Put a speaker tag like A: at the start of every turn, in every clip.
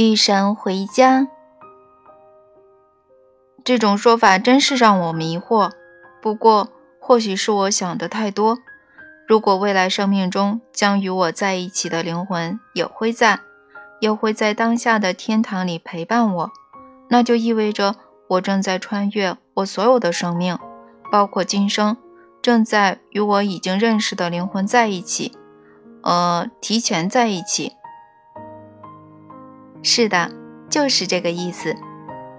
A: 与神回家。
B: 这种说法真是让我迷惑。不过，或许是我想的太多。如果未来生命中将与我在一起的灵魂也会在，也会在当下的天堂里陪伴我，那就意味着我正在穿越我所有的生命，包括今生，正在与我已经认识的灵魂在一起，呃，提前在一起。
A: 是的，就是这个意思。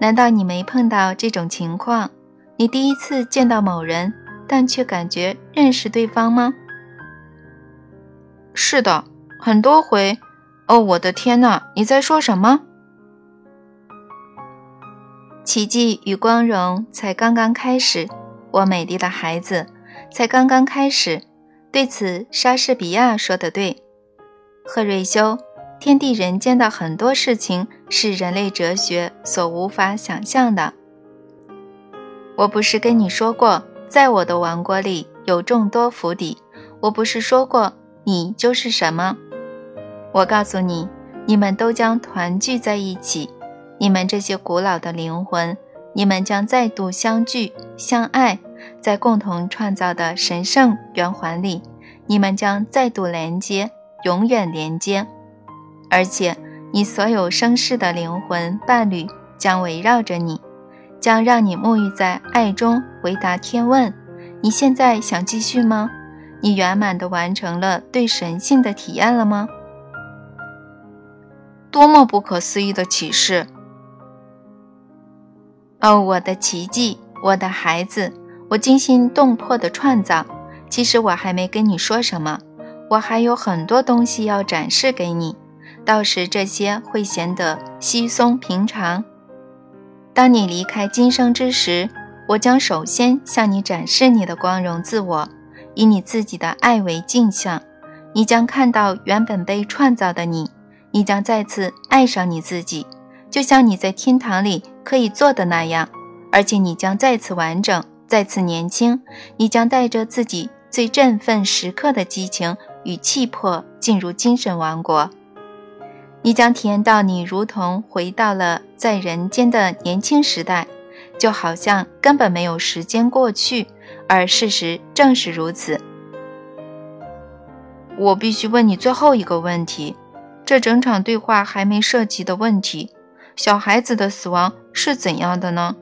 A: 难道你没碰到这种情况？你第一次见到某人，但却感觉认识对方吗？
B: 是的，很多回。哦，我的天哪！你在说什么？
A: 奇迹与光荣才刚刚开始，我美丽的孩子，才刚刚开始。对此，莎士比亚说的对。赫瑞修。天地人间的很多事情是人类哲学所无法想象的。我不是跟你说过，在我的王国里有众多府邸？我不是说过，你就是什么？我告诉你，你们都将团聚在一起。你们这些古老的灵魂，你们将再度相聚、相爱，在共同创造的神圣圆环里，你们将再度连接，永远连接。而且，你所有生世的灵魂伴侣将围绕着你，将让你沐浴在爱中，回答天问。你现在想继续吗？你圆满地完成了对神性的体验了吗？
B: 多么不可思议的启示！
A: 哦，我的奇迹，我的孩子，我惊心动魄的创造。其实我还没跟你说什么，我还有很多东西要展示给你。到时这些会显得稀松平常。当你离开今生之时，我将首先向你展示你的光荣自我，以你自己的爱为镜像。你将看到原本被创造的你，你将再次爱上你自己，就像你在天堂里可以做的那样。而且你将再次完整，再次年轻。你将带着自己最振奋时刻的激情与气魄进入精神王国。你将体验到，你如同回到了在人间的年轻时代，就好像根本没有时间过去，而事实正是如此。
B: 我必须问你最后一个问题，这整场对话还没涉及的问题：小孩子的死亡是怎样的呢？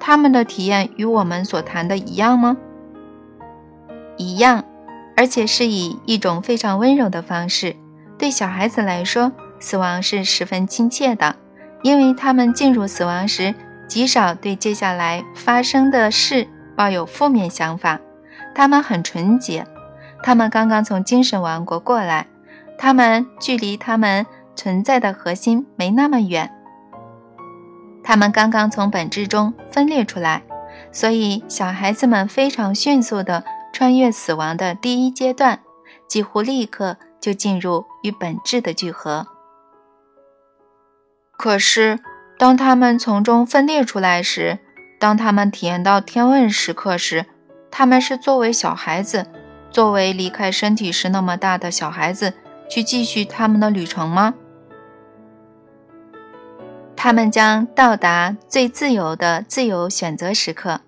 B: 他们的体验与我们所谈的一样吗？
A: 一样，而且是以一种非常温柔的方式。对小孩子来说。死亡是十分亲切的，因为他们进入死亡时极少对接下来发生的事抱有负面想法。他们很纯洁，他们刚刚从精神王国过来，他们距离他们存在的核心没那么远，他们刚刚从本质中分裂出来，所以小孩子们非常迅速地穿越死亡的第一阶段，几乎立刻就进入与本质的聚合。
B: 可是，当他们从中分裂出来时，当他们体验到天问时刻时，他们是作为小孩子，作为离开身体时那么大的小孩子，去继续他们的旅程吗？
A: 他们将到达最自由的自由选择时刻，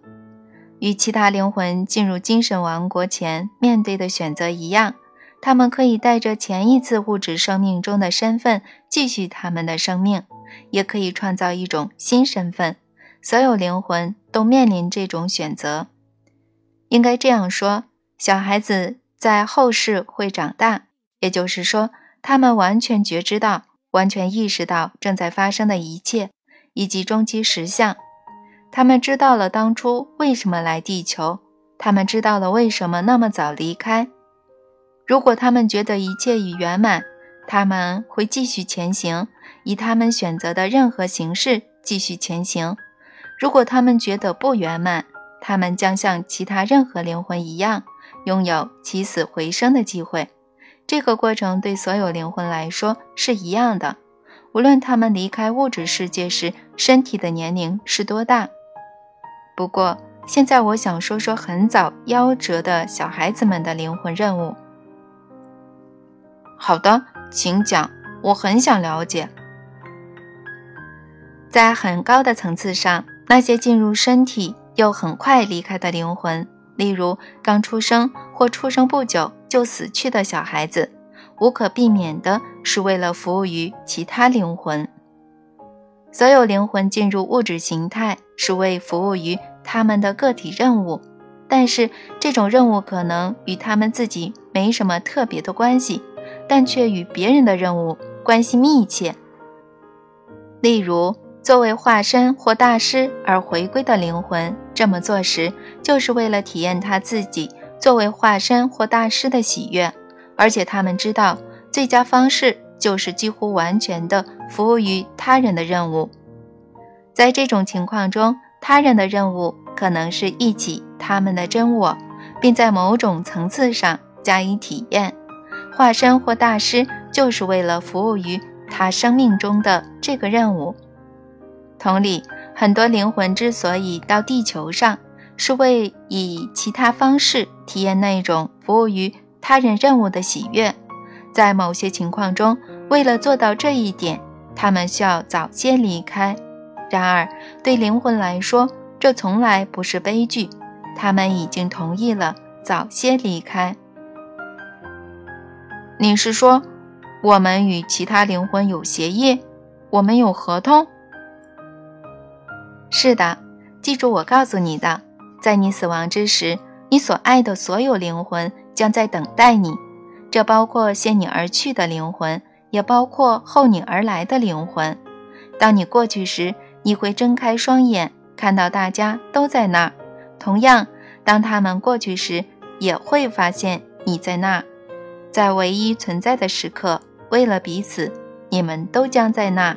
A: 与其他灵魂进入精神王国前面对的选择一样，他们可以带着前一次物质生命中的身份继续他们的生命。也可以创造一种新身份，所有灵魂都面临这种选择。应该这样说：小孩子在后世会长大，也就是说，他们完全觉知到、完全意识到正在发生的一切以及终极实相。他们知道了当初为什么来地球，他们知道了为什么那么早离开。如果他们觉得一切已圆满，他们会继续前行。以他们选择的任何形式继续前行。如果他们觉得不圆满，他们将像其他任何灵魂一样，拥有起死回生的机会。这个过程对所有灵魂来说是一样的，无论他们离开物质世界时身体的年龄是多大。不过，现在我想说说很早夭折的小孩子们的灵魂任务。
B: 好的，请讲，我很想了解。
A: 在很高的层次上，那些进入身体又很快离开的灵魂，例如刚出生或出生不久就死去的小孩子，无可避免的是为了服务于其他灵魂。所有灵魂进入物质形态是为服务于他们的个体任务，但是这种任务可能与他们自己没什么特别的关系，但却与别人的任务关系密切。例如。作为化身或大师而回归的灵魂，这么做时，就是为了体验他自己作为化身或大师的喜悦，而且他们知道最佳方式就是几乎完全的服务于他人的任务。在这种情况中，他人的任务可能是忆起他们的真我，并在某种层次上加以体验。化身或大师就是为了服务于他生命中的这个任务。同理，很多灵魂之所以到地球上，是为以其他方式体验那种服务于他人任务的喜悦。在某些情况中，为了做到这一点，他们需要早些离开。然而，对灵魂来说，这从来不是悲剧。他们已经同意了早些离开。
B: 你是说，我们与其他灵魂有协议？我们有合同？
A: 是的，记住我告诉你的，在你死亡之时，你所爱的所有灵魂将在等待你，这包括先你而去的灵魂，也包括后你而来的灵魂。当你过去时，你会睁开双眼，看到大家都在那儿；同样，当他们过去时，也会发现你在那儿。在唯一存在的时刻，为了彼此，你们都将在那儿。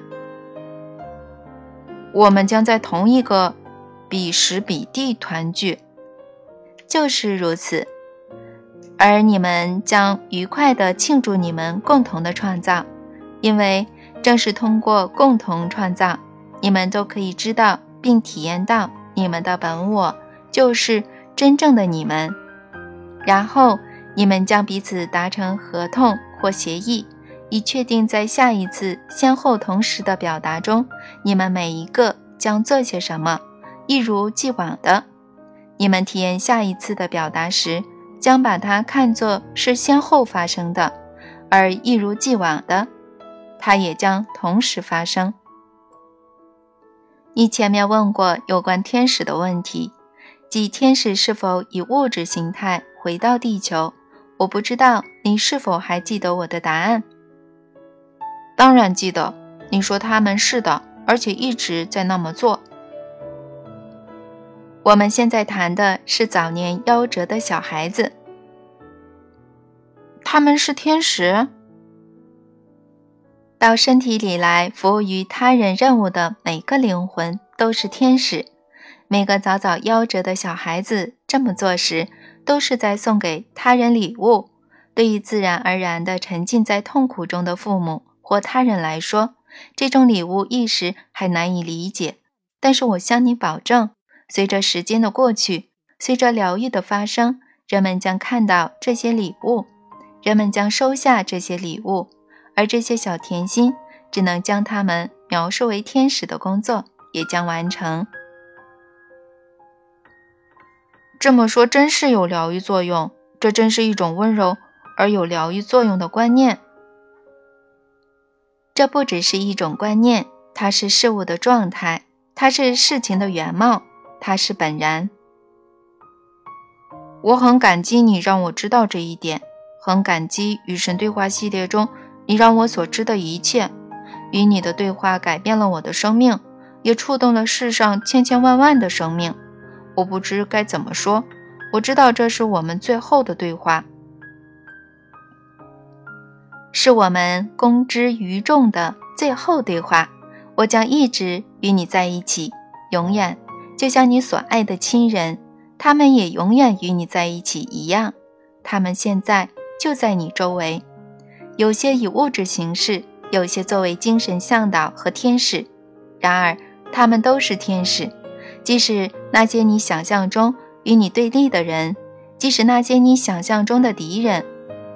B: 我们将在同一个彼时彼地团聚，
A: 就是如此。而你们将愉快地庆祝你们共同的创造，因为正是通过共同创造，你们都可以知道并体验到你们的本我就是真正的你们。然后你们将彼此达成合同或协议。以确定在下一次先后同时的表达中，你们每一个将做些什么。一如既往的，你们体验下一次的表达时，将把它看作是先后发生的；而一如既往的，它也将同时发生。你前面问过有关天使的问题，即天使是否以物质形态回到地球？我不知道你是否还记得我的答案。
B: 当然记得，你说他们是的，而且一直在那么做。
A: 我们现在谈的是早年夭折的小孩子，
B: 他们是天使，
A: 到身体里来服务于他人任务的每个灵魂都是天使。每个早早夭折的小孩子这么做时，都是在送给他人礼物。对于自然而然地沉浸在痛苦中的父母。或他人来说，这种礼物一时还难以理解。但是我向你保证，随着时间的过去，随着疗愈的发生，人们将看到这些礼物，人们将收下这些礼物，而这些小甜心只能将它们描述为天使的工作也将完成。
B: 这么说真是有疗愈作用，这真是一种温柔而有疗愈作用的观念。
A: 这不只是一种观念，它是事物的状态，它是事情的原貌，它是本然。
B: 我很感激你让我知道这一点，很感激与神对话系列中你让我所知的一切。与你的对话改变了我的生命，也触动了世上千千万万的生命。我不知该怎么说，我知道这是我们最后的对话。
A: 是我们公之于众的最后对话。我将一直与你在一起，永远，就像你所爱的亲人，他们也永远与你在一起一样。他们现在就在你周围，有些以物质形式，有些作为精神向导和天使。然而，他们都是天使。即使那些你想象中与你对立的人，即使那些你想象中的敌人。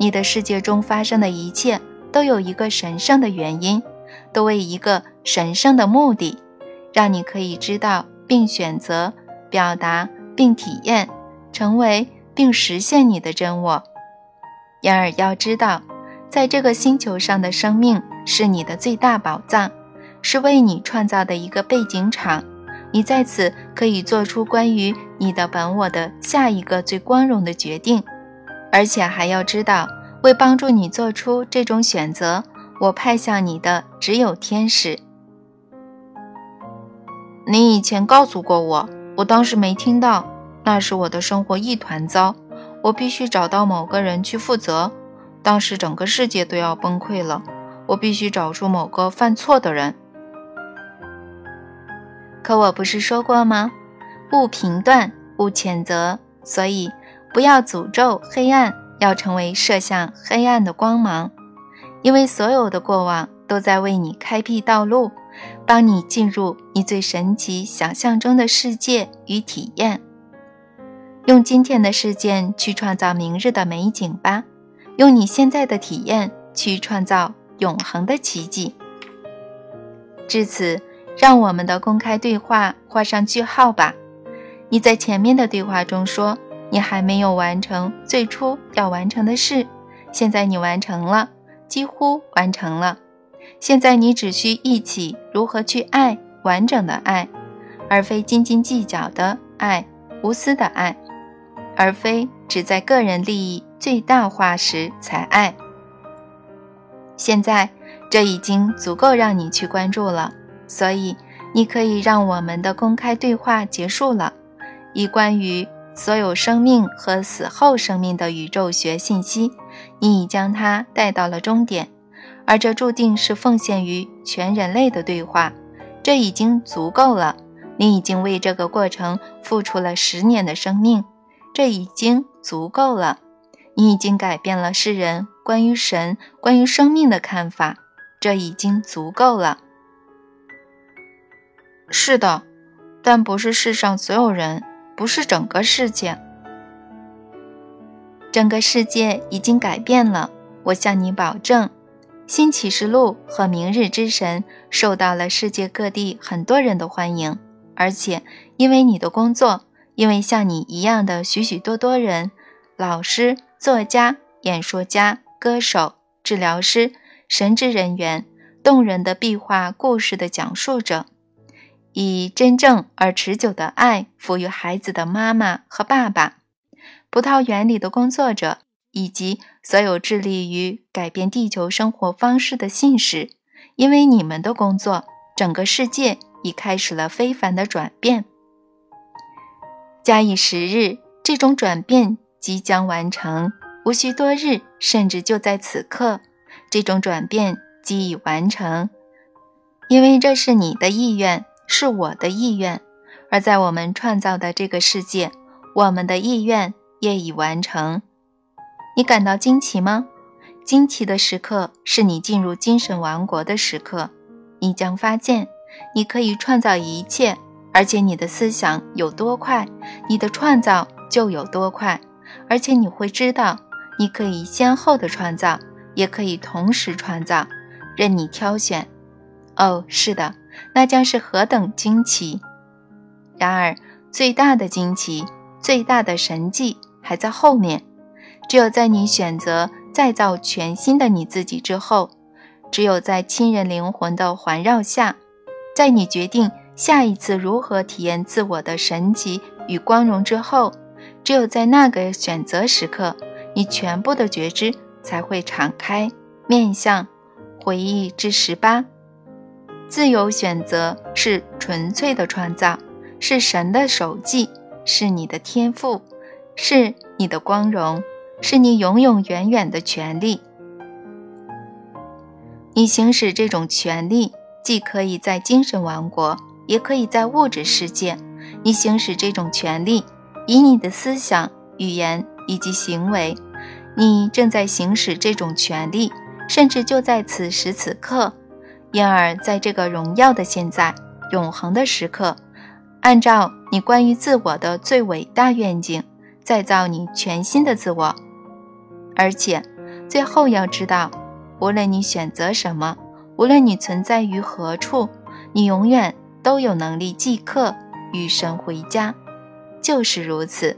A: 你的世界中发生的一切都有一个神圣的原因，都为一个神圣的目的。让你可以知道并选择、表达并体验、成为并实现你的真我。然而要知道，在这个星球上的生命是你的最大宝藏，是为你创造的一个背景场。你在此可以做出关于你的本我的下一个最光荣的决定，而且还要知道，为帮助你做出这种选择，我派向你的只有天使。
B: 你以前告诉过我，我当时没听到。那时我的生活一团糟，我必须找到某个人去负责。当时整个世界都要崩溃了，我必须找出某个犯错的人。
A: 可我不是说过吗？勿评断，勿谴责。所以，不要诅咒黑暗，要成为射向黑暗的光芒。因为所有的过往都在为你开辟道路，帮你进入你最神奇想象中的世界与体验。用今天的事件去创造明日的美景吧，用你现在的体验去创造永恒的奇迹。至此。让我们的公开对话画上句号吧。你在前面的对话中说你还没有完成最初要完成的事，现在你完成了，几乎完成了。现在你只需忆起如何去爱完整的爱，而非斤斤计较的爱，无私的爱，而非只在个人利益最大化时才爱。现在这已经足够让你去关注了。所以，你可以让我们的公开对话结束了。以关于所有生命和死后生命的宇宙学信息，你已将它带到了终点，而这注定是奉献于全人类的对话。这已经足够了。你已经为这个过程付出了十年的生命，这已经足够了。你已经改变了世人关于神、关于生命的看法，这已经足够了。
B: 是的，但不是世上所有人，不是整个世界。
A: 整个世界已经改变了，我向你保证。新启示录和明日之神受到了世界各地很多人的欢迎，而且因为你的工作，因为像你一样的许许多多人，老师、作家、演说家、歌手、治疗师、神职人员、动人的壁画故事的讲述者。以真正而持久的爱赋予孩子的妈妈和爸爸，葡萄园里的工作者，以及所有致力于改变地球生活方式的信使，因为你们的工作，整个世界已开始了非凡的转变。假以时日，这种转变即将完成，无需多日，甚至就在此刻，这种转变即已完成，因为这是你的意愿。是我的意愿，而在我们创造的这个世界，我们的意愿也已完成。你感到惊奇吗？惊奇的时刻是你进入精神王国的时刻。你将发现，你可以创造一切，而且你的思想有多快，你的创造就有多快。而且你会知道，你可以先后的创造，也可以同时创造，任你挑选。哦，是的。那将是何等惊奇！然而，最大的惊奇、最大的神迹还在后面。只有在你选择再造全新的你自己之后，只有在亲人灵魂的环绕下，在你决定下一次如何体验自我的神奇与光荣之后，只有在那个选择时刻，你全部的觉知才会敞开，面向回忆之十八。自由选择是纯粹的创造，是神的手记，是你的天赋，是你的光荣，是你永永远远的权利。你行使这种权利，既可以在精神王国，也可以在物质世界。你行使这种权利，以你的思想、语言以及行为，你正在行使这种权利，甚至就在此时此刻。因而，在这个荣耀的现在、永恒的时刻，按照你关于自我的最伟大愿景，再造你全新的自我。而且，最后要知道，无论你选择什么，无论你存在于何处，你永远都有能力即刻与神回家。就是如此，